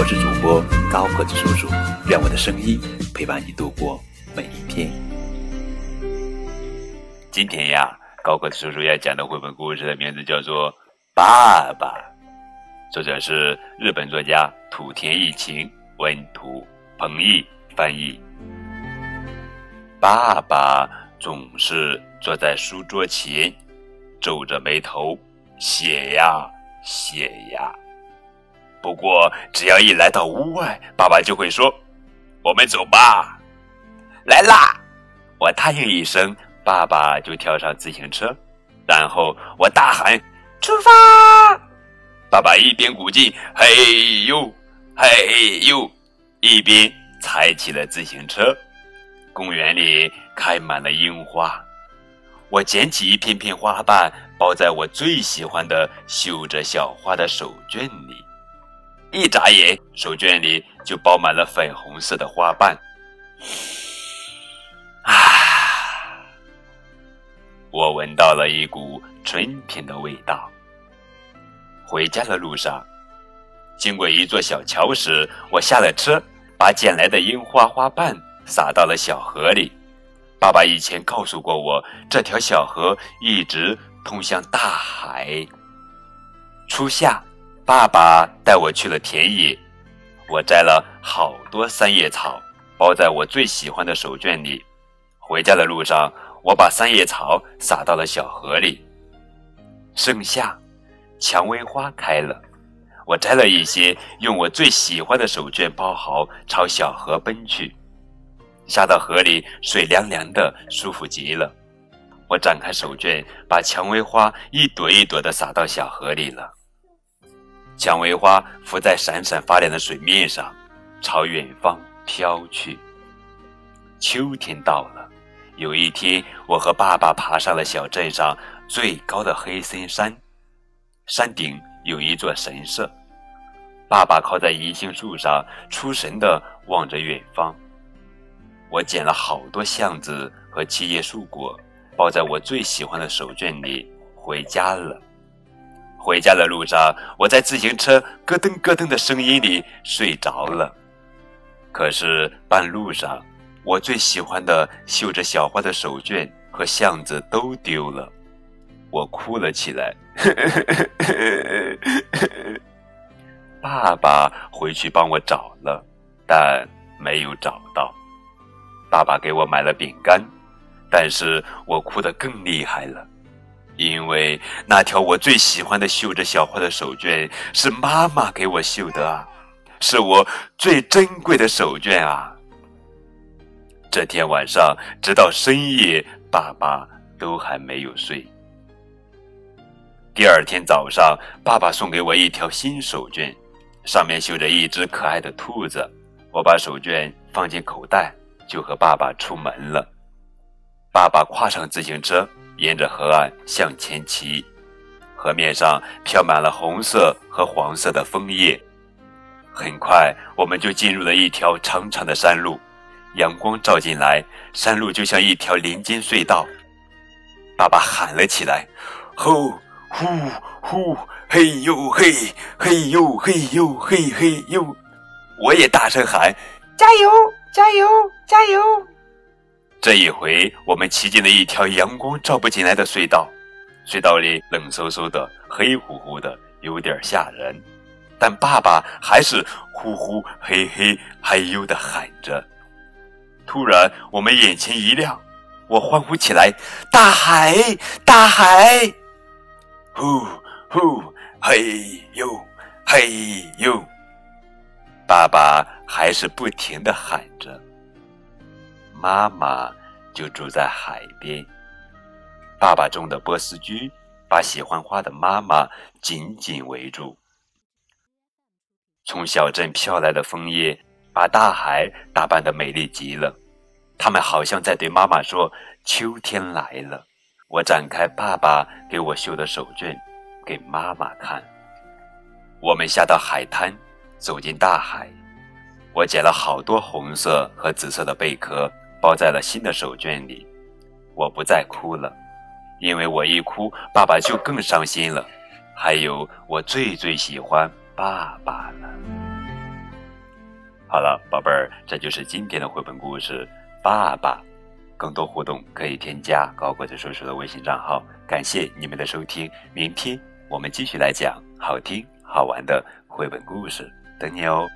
我是主播高个子叔叔，愿我的声音陪伴你度过每一天。今天呀，高个子叔叔要讲的绘本故事的名字叫做《爸爸》，作者是日本作家土田一晴，文图彭毅翻译。爸爸总是坐在书桌前。皱着眉头写呀写呀，不过只要一来到屋外，爸爸就会说：“我们走吧。”来啦！我答应一声，爸爸就跳上自行车，然后我大喊：“出发！”爸爸一边鼓劲“嘿呦嘿呦”，一边踩起了自行车。公园里开满了樱花。我捡起一片片花瓣，包在我最喜欢的绣着小花的手绢里。一眨眼，手绢里就包满了粉红色的花瓣。啊！我闻到了一股春天的味道。回家的路上，经过一座小桥时，我下了车，把捡来的樱花花瓣撒到了小河里。爸爸以前告诉过我，这条小河一直通向大海。初夏，爸爸带我去了田野，我摘了好多三叶草，包在我最喜欢的手绢里。回家的路上，我把三叶草撒到了小河里。盛夏，蔷薇花开了，我摘了一些，用我最喜欢的手绢包好，朝小河奔去。下到河里，水凉凉的，舒服极了。我展开手绢，把蔷薇花一朵一朵的撒到小河里了。蔷薇花浮在闪闪发亮的水面上，朝远方飘去。秋天到了，有一天，我和爸爸爬上了小镇上最高的黑森山，山顶有一座神社。爸爸靠在银杏树上，出神的望着远方。我捡了好多橡子和七叶树果，包在我最喜欢的手绢里，回家了。回家的路上，我在自行车咯噔咯噔的声音里睡着了。可是半路上，我最喜欢的绣着小花的手绢和橡子都丢了，我哭了起来。爸爸回去帮我找了，但没有找到。爸爸给我买了饼干，但是我哭得更厉害了，因为那条我最喜欢的绣着小花的手绢是妈妈给我绣的啊，是我最珍贵的手绢啊。这天晚上直到深夜，爸爸都还没有睡。第二天早上，爸爸送给我一条新手绢，上面绣着一只可爱的兔子。我把手绢放进口袋。就和爸爸出门了。爸爸跨上自行车，沿着河岸向前骑。河面上飘满了红色和黄色的枫叶。很快，我们就进入了一条长长的山路。阳光照进来，山路就像一条林间隧道。爸爸喊了起来：“吼，呼，呼，嘿呦嘿，嘿呦嘿呦嘿嘿呦！”我也大声喊：“加油！”加油，加油！这一回，我们骑进了一条阳光照不进来的隧道，隧道里冷飕飕的，黑乎乎的，有点吓人。但爸爸还是呼呼嘿嘿嘿呦的喊着。突然，我们眼前一亮，我欢呼起来：“大海，大海！”呼呼嘿呦，嘿呦。爸爸还是不停的喊着，妈妈就住在海边。爸爸种的波斯菊把喜欢花的妈妈紧紧围住。从小镇飘来的枫叶把大海打扮得美丽极了，它们好像在对妈妈说：“秋天来了。”我展开爸爸给我绣的手绢，给妈妈看。我们下到海滩，走进大海。我捡了好多红色和紫色的贝壳，包在了新的手绢里。我不再哭了，因为我一哭，爸爸就更伤心了。还有，我最最喜欢爸爸了。好了，宝贝儿，这就是今天的绘本故事《爸爸》。更多互动可以添加高个子叔叔的微信账号。感谢你们的收听，明天我们继续来讲好听好玩的绘本故事，等你哦。